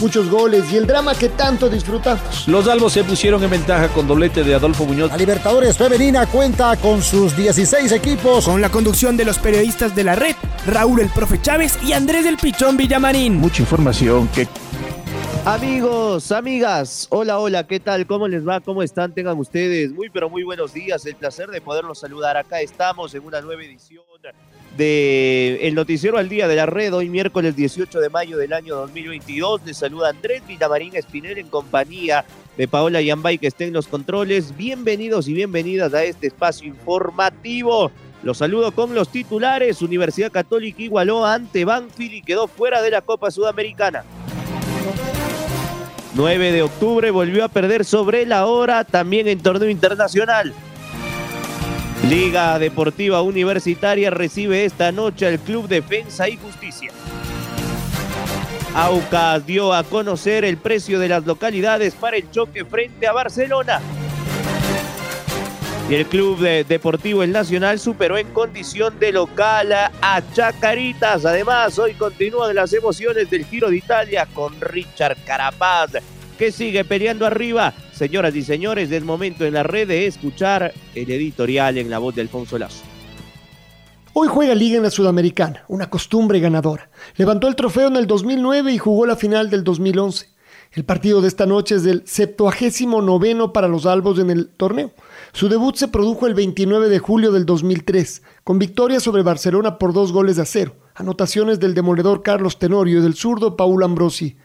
muchos goles y el drama que tanto disfrutamos. Los albos se pusieron en ventaja con doblete de Adolfo Muñoz. La Libertadores Femenina cuenta con sus 16 equipos. Con la conducción de los periodistas de la red, Raúl el Profe Chávez y Andrés del Pichón Villamarín. Mucha información que Amigos, amigas, hola, hola, ¿qué tal? ¿Cómo les va? ¿Cómo están? Tengan ustedes muy, pero muy buenos días. El placer de poderlos saludar. Acá estamos en una nueva edición de El Noticiero al Día de la Red, hoy miércoles 18 de mayo del año 2022. Les saluda Andrés Villamarín Espinel en compañía de Paola Yambay que estén en los controles. Bienvenidos y bienvenidas a este espacio informativo. Los saludo con los titulares. Universidad Católica igualó ante Banfield y quedó fuera de la Copa Sudamericana. 9 de octubre volvió a perder sobre la hora también en torneo internacional. Liga Deportiva Universitaria recibe esta noche al Club Defensa y Justicia. Aucas dio a conocer el precio de las localidades para el choque frente a Barcelona. Y el Club Deportivo El Nacional superó en condición de local a Chacaritas. Además, hoy continúan las emociones del Giro de Italia con Richard Carapaz que sigue peleando arriba. Señoras y señores, es momento en la red de escuchar el editorial en la voz de Alfonso Lazo. Hoy juega Liga en la Sudamericana, una costumbre ganadora. Levantó el trofeo en el 2009 y jugó la final del 2011. El partido de esta noche es del 79 noveno para los albos en el torneo. Su debut se produjo el 29 de julio del 2003, con victoria sobre Barcelona por dos goles a cero. Anotaciones del demoledor Carlos Tenorio y del zurdo Paul Ambrosi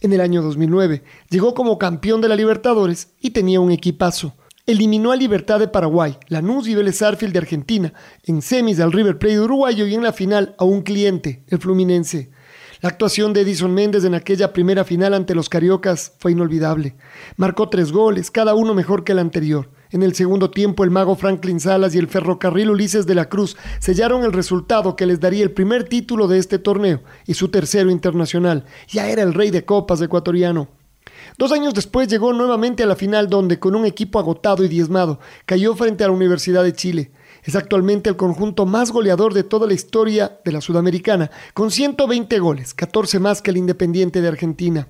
en el año 2009. Llegó como campeón de la Libertadores y tenía un equipazo. Eliminó a Libertad de Paraguay, Lanús y Vélez Arfield de Argentina, en semis al River Plate uruguayo y en la final a un cliente, el Fluminense. La actuación de Edison Méndez en aquella primera final ante los Cariocas fue inolvidable. Marcó tres goles, cada uno mejor que el anterior. En el segundo tiempo, el mago Franklin Salas y el ferrocarril Ulises de la Cruz sellaron el resultado que les daría el primer título de este torneo y su tercero internacional. Ya era el rey de copas ecuatoriano. Dos años después llegó nuevamente a la final donde, con un equipo agotado y diezmado, cayó frente a la Universidad de Chile. Es actualmente el conjunto más goleador de toda la historia de la Sudamericana, con 120 goles, 14 más que el Independiente de Argentina.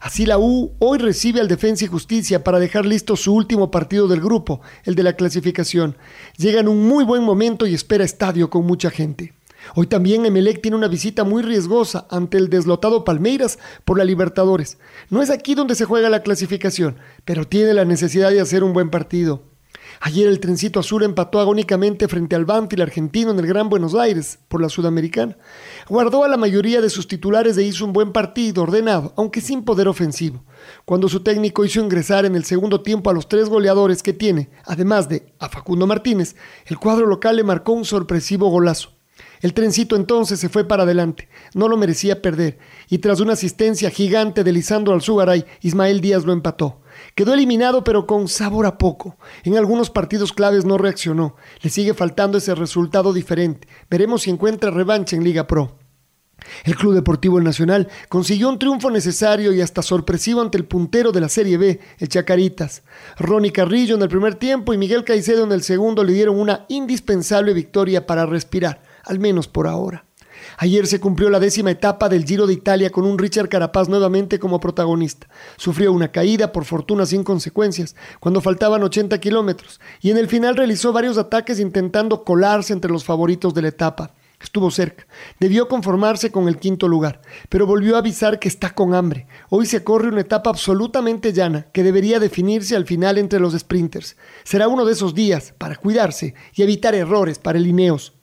Así la U hoy recibe al Defensa y Justicia para dejar listo su último partido del grupo, el de la clasificación. Llega en un muy buen momento y espera estadio con mucha gente. Hoy también Emelec tiene una visita muy riesgosa ante el deslotado Palmeiras por la Libertadores. No es aquí donde se juega la clasificación, pero tiene la necesidad de hacer un buen partido. Ayer el trencito azul empató agónicamente frente al Banfield argentino en el Gran Buenos Aires por la Sudamericana. Guardó a la mayoría de sus titulares e hizo un buen partido, ordenado, aunque sin poder ofensivo. Cuando su técnico hizo ingresar en el segundo tiempo a los tres goleadores que tiene, además de a Facundo Martínez, el cuadro local le marcó un sorpresivo golazo. El trencito entonces se fue para adelante, no lo merecía perder, y tras una asistencia gigante de Lisandro Alzugaray, Ismael Díaz lo empató. Quedó eliminado pero con sabor a poco. En algunos partidos claves no reaccionó. Le sigue faltando ese resultado diferente. Veremos si encuentra revancha en Liga Pro. El Club Deportivo Nacional consiguió un triunfo necesario y hasta sorpresivo ante el puntero de la Serie B, el Chacaritas. Ronnie Carrillo en el primer tiempo y Miguel Caicedo en el segundo le dieron una indispensable victoria para respirar, al menos por ahora. Ayer se cumplió la décima etapa del Giro de Italia con un Richard Carapaz nuevamente como protagonista. Sufrió una caída, por fortuna sin consecuencias, cuando faltaban 80 kilómetros, y en el final realizó varios ataques intentando colarse entre los favoritos de la etapa. Estuvo cerca. Debió conformarse con el quinto lugar, pero volvió a avisar que está con hambre. Hoy se corre una etapa absolutamente llana que debería definirse al final entre los sprinters. Será uno de esos días para cuidarse y evitar errores para el Ineos.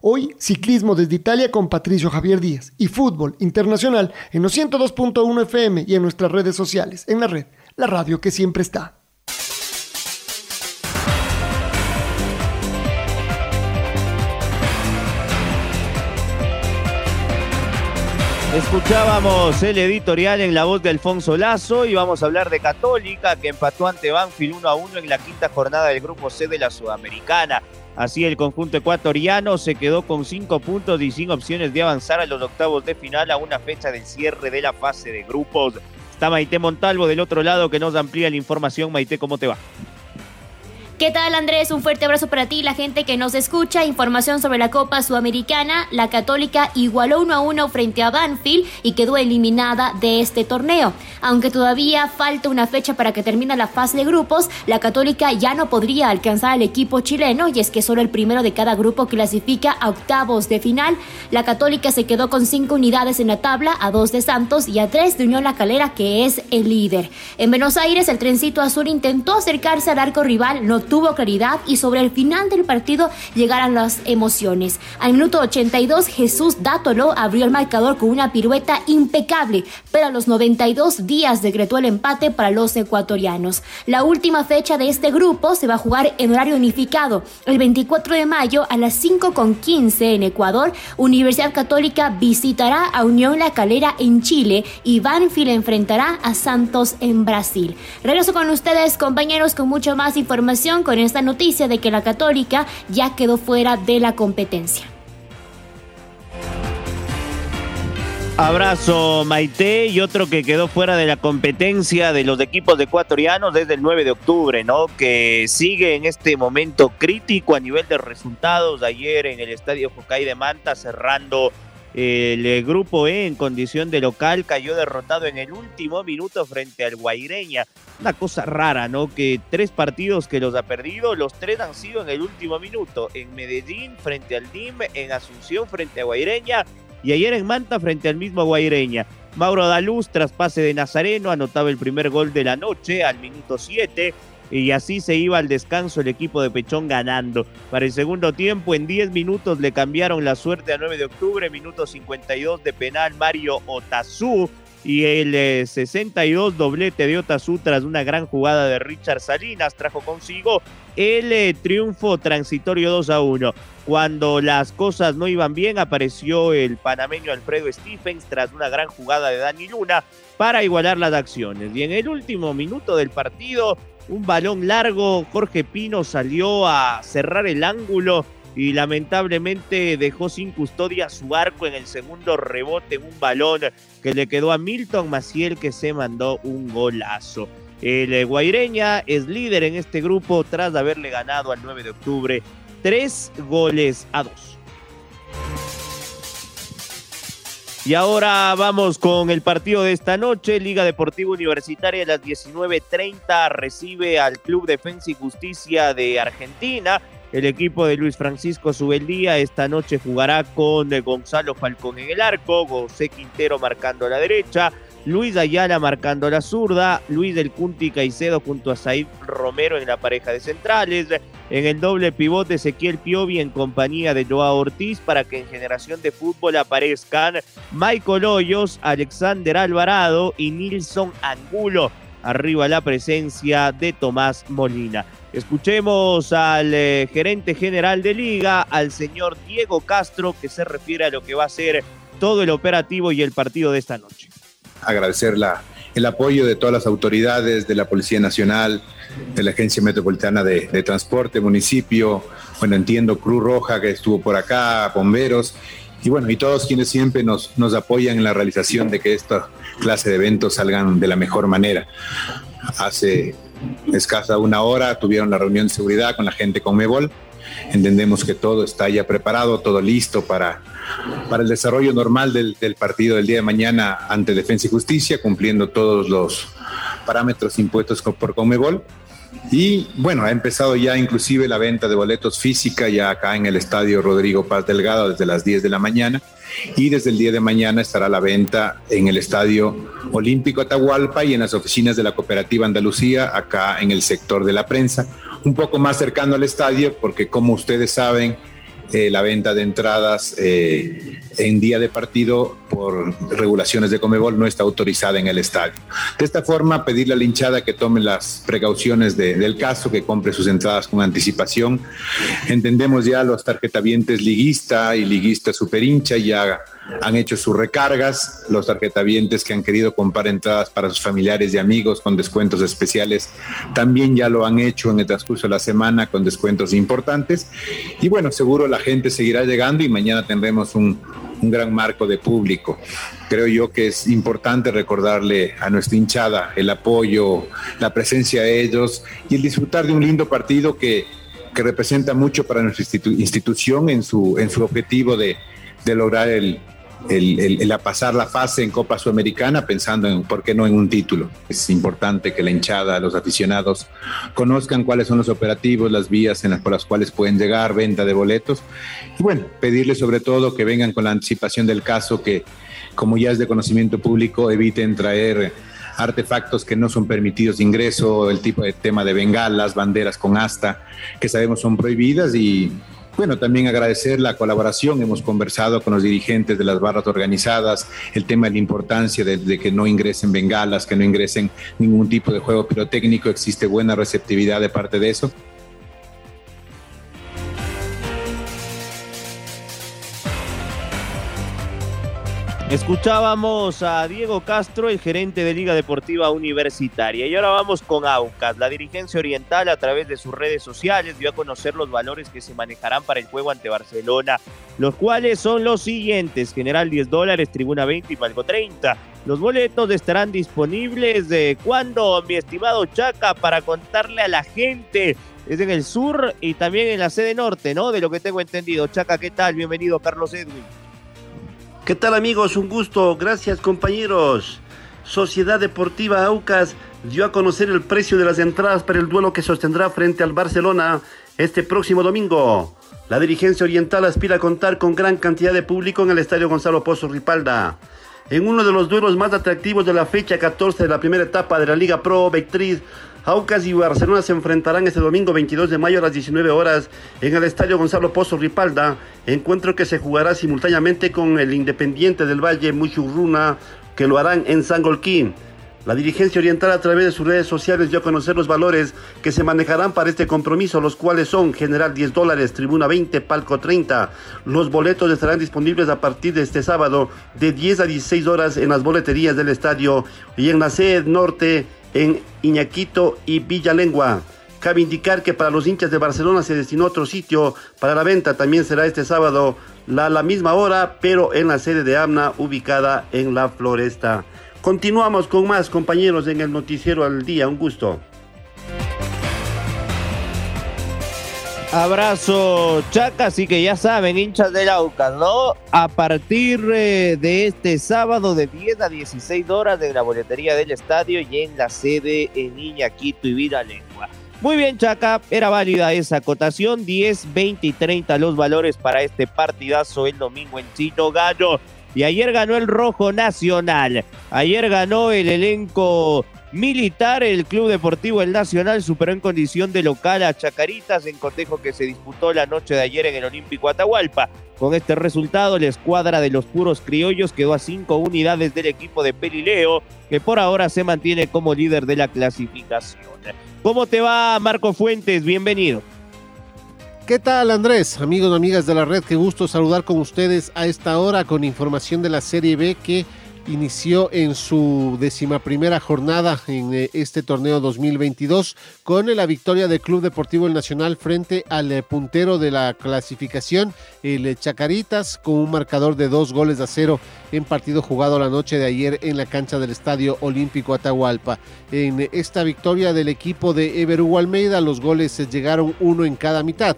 Hoy, ciclismo desde Italia con Patricio Javier Díaz y fútbol internacional en los 102.1 FM y en nuestras redes sociales, en la red, la radio que siempre está. Escuchábamos el editorial en la voz de Alfonso Lazo y vamos a hablar de Católica que empató ante Banfield 1 a 1 en la quinta jornada del grupo C de la Sudamericana. Así el conjunto ecuatoriano se quedó con cinco puntos y sin opciones de avanzar a los octavos de final a una fecha del cierre de la fase de grupos. Está Maite Montalvo del otro lado que nos amplía la información. Maite, ¿cómo te va? ¿Qué tal Andrés? Un fuerte abrazo para ti, la gente que nos escucha. Información sobre la Copa Sudamericana. La Católica igualó 1 a 1 frente a Banfield y quedó eliminada de este torneo. Aunque todavía falta una fecha para que termine la fase de grupos, la Católica ya no podría alcanzar al equipo chileno y es que solo el primero de cada grupo clasifica a octavos de final. La Católica se quedó con cinco unidades en la tabla, a dos de Santos y a tres de Unión La Calera, que es el líder. En Buenos Aires, el trencito azul intentó acercarse al arco rival, no tuvo claridad y sobre el final del partido llegaron las emociones. Al minuto 82 Jesús Dátolo abrió el marcador con una pirueta impecable, pero a los 92 días decretó el empate para los ecuatorianos. La última fecha de este grupo se va a jugar en horario unificado. El 24 de mayo a las 5.15 en Ecuador, Universidad Católica visitará a Unión La Calera en Chile y Banfield enfrentará a Santos en Brasil. Regreso con ustedes compañeros con mucho más información con esta noticia de que la católica ya quedó fuera de la competencia. Abrazo Maite y otro que quedó fuera de la competencia de los equipos ecuatorianos desde el 9 de octubre, ¿no? Que sigue en este momento crítico a nivel de resultados. Ayer en el estadio Jocay de Manta cerrando el eh, grupo E en condición de local cayó derrotado en el último minuto frente al Guaireña. Una cosa rara, ¿no? Que tres partidos que los ha perdido, los tres han sido en el último minuto. En Medellín frente al DIM, en Asunción frente a Guaireña y ayer en Manta frente al mismo Guaireña. Mauro Daluz, tras pase de Nazareno, anotaba el primer gol de la noche al minuto 7 y así se iba al descanso el equipo de Pechón ganando. Para el segundo tiempo, en 10 minutos le cambiaron la suerte a 9 de octubre, minuto 52 de penal Mario Otazú y el 62 eh, doblete de Otazú tras una gran jugada de Richard Salinas trajo consigo el eh, triunfo transitorio 2 a 1. Cuando las cosas no iban bien apareció el panameño Alfredo Stephens tras una gran jugada de Dani Luna para igualar las acciones. Y en el último minuto del partido un balón largo, Jorge Pino salió a cerrar el ángulo y lamentablemente dejó sin custodia su arco en el segundo rebote, un balón que le quedó a Milton Maciel que se mandó un golazo. El Guaireña es líder en este grupo tras haberle ganado al 9 de octubre tres goles a dos. Y ahora vamos con el partido de esta noche. Liga Deportiva Universitaria a las 19.30 recibe al Club Defensa y Justicia de Argentina. El equipo de Luis Francisco Subeldía esta noche jugará con Gonzalo Falcón en el arco, José Quintero marcando a la derecha, Luis Ayala marcando la zurda, Luis del Cunti Caicedo junto a Said Romero en la pareja de centrales, en el doble pivote Ezequiel Piovi en compañía de Joao Ortiz para que en generación de fútbol aparezcan Michael Hoyos, Alexander Alvarado y Nilson Angulo. Arriba la presencia de Tomás Molina. Escuchemos al eh, gerente general de liga, al señor Diego Castro, que se refiere a lo que va a ser todo el operativo y el partido de esta noche agradecer la, el apoyo de todas las autoridades, de la Policía Nacional, de la Agencia Metropolitana de, Transporte, municipio, bueno, entiendo Cruz Roja que estuvo por acá, bomberos, y bueno, y todos quienes siempre nos, nos apoyan en la realización de que esta clase de eventos salgan de la mejor manera. Hace escasa una hora tuvieron la reunión de seguridad con la gente con Mebol. Entendemos que todo está ya preparado, todo listo para para el desarrollo normal del, partido del día de mañana ante Defensa y Justicia, cumpliendo todos los parámetros impuestos por Comebol. Y bueno, ha empezado ya inclusive la venta de boletos física ya acá en el estadio Rodrigo Paz Delgado desde las 10 de la mañana y desde el día de mañana estará la venta en el estadio Olímpico Atahualpa y en las oficinas de la Cooperativa Andalucía acá en el sector de la prensa, un poco más cercano al estadio porque como ustedes saben, eh, la venta de entradas eh, en día de partido por regulaciones de Comebol no está autorizada en el estadio. De esta forma, pedirle a la hinchada que tome las precauciones del caso, que compre sus entradas con anticipación. Entendemos ya los tarjetavientes liguista y liguista super hincha ya han hecho sus recargas, los tarjetavientes que han querido comprar entradas para sus familiares y amigos con descuentos especiales también ya lo han hecho en el transcurso de la semana con descuentos importantes. Y bueno, seguro la gente seguirá llegando y mañana tendremos un, un gran marco de público. Creo yo que es importante recordarle a nuestra hinchada el apoyo, la presencia de ellos y el disfrutar de un lindo partido que, que representa mucho para nuestra institución en su, en su objetivo de, de lograr el, el, a pasar la fase en Copa Sudamericana pensando en, ¿por qué no en un título? Es importante que la hinchada, los aficionados conozcan cuáles son los operativos, las vías por las cuales pueden llegar, venta de boletos. Y bueno, pedirles sobre todo que vengan con la anticipación del caso, que como ya es de conocimiento público, eviten traer artefactos que no son permitidos de ingreso, el tipo de tema de bengalas, banderas con asta, que sabemos son prohibidas y bueno, también agradecer la colaboración. Hemos conversado con los dirigentes de las barras organizadas, el tema de la importancia de, que no ingresen bengalas, que no ingresen ningún tipo de juego pirotécnico. Existe buena receptividad de parte de eso. Escuchábamos a Diego Castro, el gerente de Liga Deportiva Universitaria. Y ahora vamos con Aucas. La dirigencia oriental a través de sus redes sociales dio a conocer los valores que se manejarán para el juego ante Barcelona, los cuales son los siguientes. General 10 dólares, tribuna 20 y palco 30. Los boletos estarán disponibles de cuando, mi estimado Chaca, para contarle a la gente. Es en el sur y también en la sede norte, ¿no? De lo que tengo entendido. Chaca, ¿qué tal? Bienvenido, Carlos Edwin. ¿Qué tal amigos? Un gusto. Gracias compañeros. Sociedad Deportiva Aucas dio a conocer el precio de las entradas para el duelo que sostendrá frente al Barcelona este próximo domingo. La dirigencia oriental aspira a contar con gran cantidad de público en el Estadio Gonzalo Pozo Ripalda. En uno de los duelos más atractivos de la fecha 14 de la primera etapa de la Liga Pro Vectriz, Aucas y Barcelona se enfrentarán este domingo 22 de mayo a las 19 horas en el Estadio Gonzalo Pozo Ripalda, encuentro que se jugará simultáneamente con el Independiente del Valle Muchurruna, que lo harán en Sangolquín. La dirigencia oriental a través de sus redes sociales dio a conocer los valores que se manejarán para este compromiso, los cuales son General 10 dólares, Tribuna 20, Palco 30. Los boletos estarán disponibles a partir de este sábado de 10 a 16 horas en las boleterías del estadio y en la sede norte en Iñaquito y Villalengua. Cabe indicar que para los hinchas de Barcelona se destinó otro sitio para la venta. También será este sábado a la misma hora, pero en la sede de AMNA ubicada en la Floresta. Continuamos con más compañeros en el Noticiero al Día. Un gusto. Abrazo, Chaca, así que ya saben, hinchas del Aucas, ¿no? A partir eh, de este sábado de 10 a 16 horas en la boletería del estadio y en la sede en Iñaquito y Lengua. Muy bien, Chaca, era válida esa acotación, 10, 20 y 30 los valores para este partidazo el domingo en Chino Gallo. Y ayer ganó el Rojo Nacional, ayer ganó el elenco Militar, el Club Deportivo El Nacional superó en condición de local a Chacaritas en cotejo que se disputó la noche de ayer en el Olímpico Atahualpa. Con este resultado, la escuadra de los puros criollos quedó a cinco unidades del equipo de Pelileo, que por ahora se mantiene como líder de la clasificación. ¿Cómo te va, Marco Fuentes? Bienvenido. ¿Qué tal Andrés? Amigos y amigas de la red, qué gusto saludar con ustedes a esta hora con información de la Serie B que inició en su primera jornada en eh, este torneo 2022 con la victoria del Club Deportivo El Nacional frente al eh, puntero de la clasificación, el eh, Chacaritas, con un marcador de dos goles a cero en partido jugado la noche de ayer en la cancha del Estadio Olímpico Atahualpa. En esta victoria del equipo de Everú Almeida, los goles llegaron uno en cada mitad.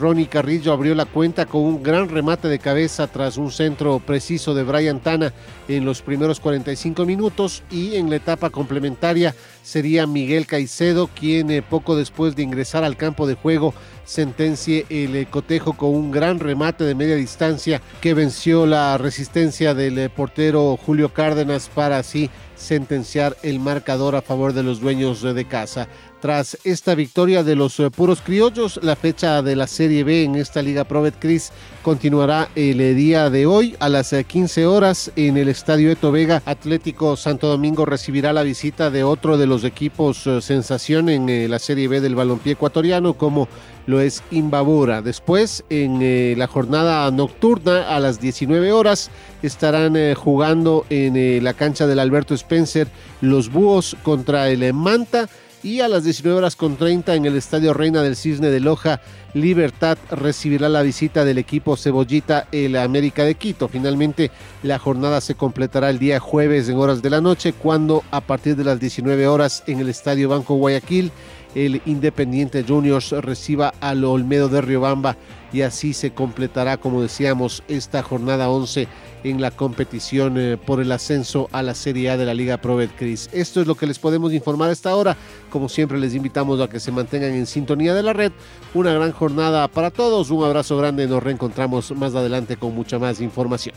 Ronnie Carrillo abrió la cuenta con un gran remate de cabeza tras un centro preciso de Brian Tana en los primeros 45 minutos y en la etapa complementaria sería Miguel Caicedo quien eh, poco después de ingresar al campo de juego sentencie el eh, cotejo con un gran remate de media distancia que venció la resistencia del eh, portero Julio Cárdenas para así sentenciar el marcador a favor de los dueños de casa. Tras esta victoria de los eh, puros criollos, la fecha de la Serie B en esta Liga Provet Cris continuará el eh, día de hoy a las 15 horas en el Estadio Eto Vega. Atlético Santo Domingo recibirá la visita de otro de los equipos sensación en la Serie B del balompié ecuatoriano como lo es Imbabura. Después, en la jornada nocturna a las 19 horas, estarán jugando en la cancha del Alberto Spencer los Búhos contra el Manta y a las 19 horas con 30 en el Estadio Reina del Cisne de Loja, Libertad recibirá la visita del equipo Cebollita, el América de Quito. Finalmente, la jornada se completará el día jueves en horas de la noche, cuando a partir de las 19 horas en el Estadio Banco Guayaquil, el Independiente Juniors reciba al Olmedo de Riobamba y así se completará, como decíamos, esta jornada 11 en la competición eh, por el ascenso a la Serie A de la Liga Pro Betcris. Esto es lo que les podemos informar hasta ahora. Como siempre les invitamos a que se mantengan en sintonía de la red. Una gran jornada para todos. Un abrazo grande. Nos reencontramos más adelante con mucha más información.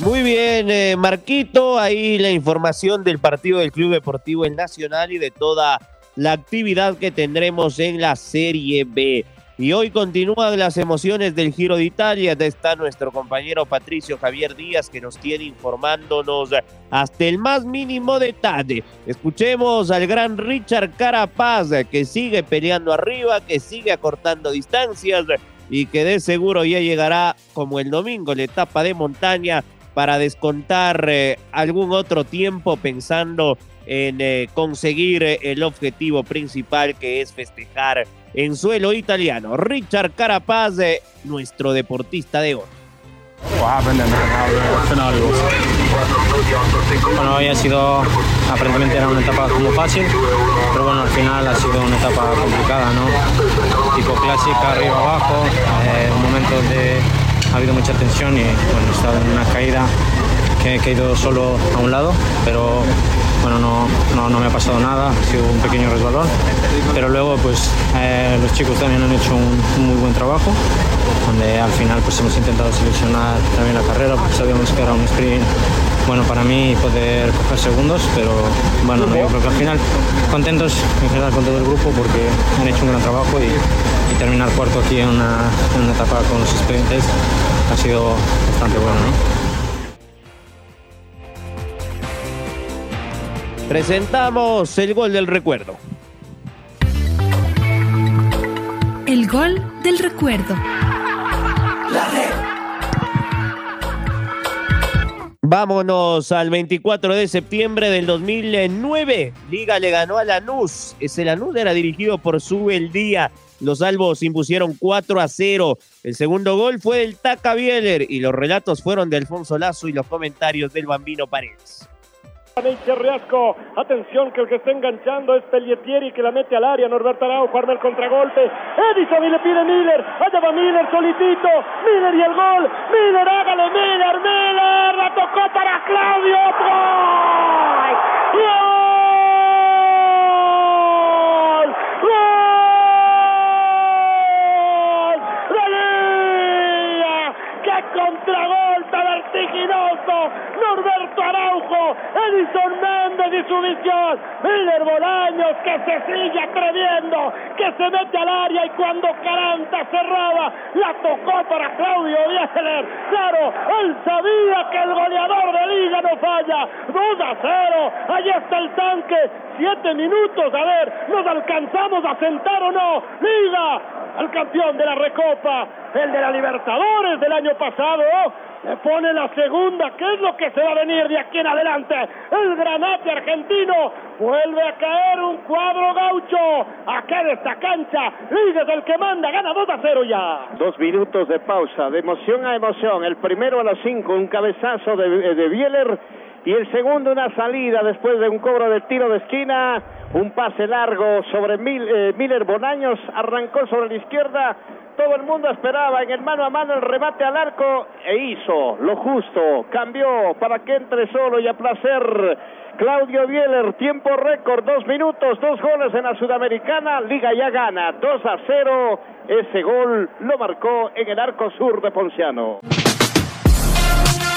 Muy bien, eh, Marquito, ahí la información del partido del Club Deportivo El Nacional y de toda la actividad que tendremos en la Serie B. Y hoy continúan las emociones del Giro de Italia. Está nuestro compañero Patricio Javier Díaz que nos tiene informándonos hasta el más mínimo detalle. Escuchemos al gran Richard Carapaz que sigue peleando arriba, que sigue acortando distancias y que de seguro ya llegará como el domingo la etapa de montaña para descontar eh, algún otro tiempo pensando en eh, conseguir eh, el objetivo principal que es festejar en suelo italiano. Richard Carapaz, nuestro deportista de oro. Bueno, hoy ha sido, aparentemente era una etapa como fácil, pero bueno, al final ha sido una etapa complicada, ¿no? Tipo clásica, arriba abajo, eh, un momento donde ha habido mucha tensión y bueno, he estado en una caída que he caído solo a un lado, pero bueno, no, no, me ha pasado nada, ha sido un pequeño resbalón, pero luego pues eh, los chicos también han hecho un, muy buen trabajo, donde al final pues hemos intentado seleccionar también la carrera, porque sabíamos que era un sprint bueno para mí poder coger segundos, pero bueno, yo creo que al final contentos en general con todo el grupo porque han hecho un gran trabajo y, terminar cuarto aquí en una, etapa con los expedientes ha sido bastante bueno. ¿no? Presentamos el gol del recuerdo. El gol del recuerdo. Vámonos al 24 de septiembre del 2009. Liga le ganó a Lanús. Ese Lanús era dirigido por Sube Día. Los albos impusieron 4 a 0. El segundo gol fue del Taca Bieler y los relatos fueron de Alfonso Lazo y los comentarios del Bambino Paredes. Atención que el que está enganchando es Pelletieri que la mete al área, Norberto Araujo arma el contragolpe, Edison y le pide Miller, allá va Miller solitito, Miller y el gol, Miller hágale Miller, Miller, la tocó para Claudio, ¡Gol! Araujo, Edison Méndez y su visión, Miller Bolaños que se sigue atreviendo, que se mete al área y cuando Caranta cerraba, la tocó para Claudio Bieler. Claro, él sabía que el goleador de liga no falla. 2 a 0, ahí está el tanque, 7 minutos, a ver, ¿nos alcanzamos a sentar o no? Liga, al campeón de la Recopa, el de la Libertadores del año pasado, le pone la segunda, ¿qué es lo que se va a venir de aquí en adelante? El granate argentino vuelve a caer un cuadro gaucho, acá de esta cancha, Liga es el que manda, gana 2 a 0 ya. Dos minutos de pausa, de emoción a emoción, el primero a las 5, un cabezazo de, de Bieler y el segundo una salida después de un cobro de tiro de esquina, un pase largo sobre eh, Miller Bonaños, arrancó sobre la izquierda, todo el mundo esperaba en el mano a mano el remate al arco e hizo lo justo, cambió para que entre solo y a placer Claudio Bieler, tiempo récord, dos minutos, dos goles en la Sudamericana, Liga ya gana, 2 a 0, ese gol lo marcó en el arco sur de Ponciano.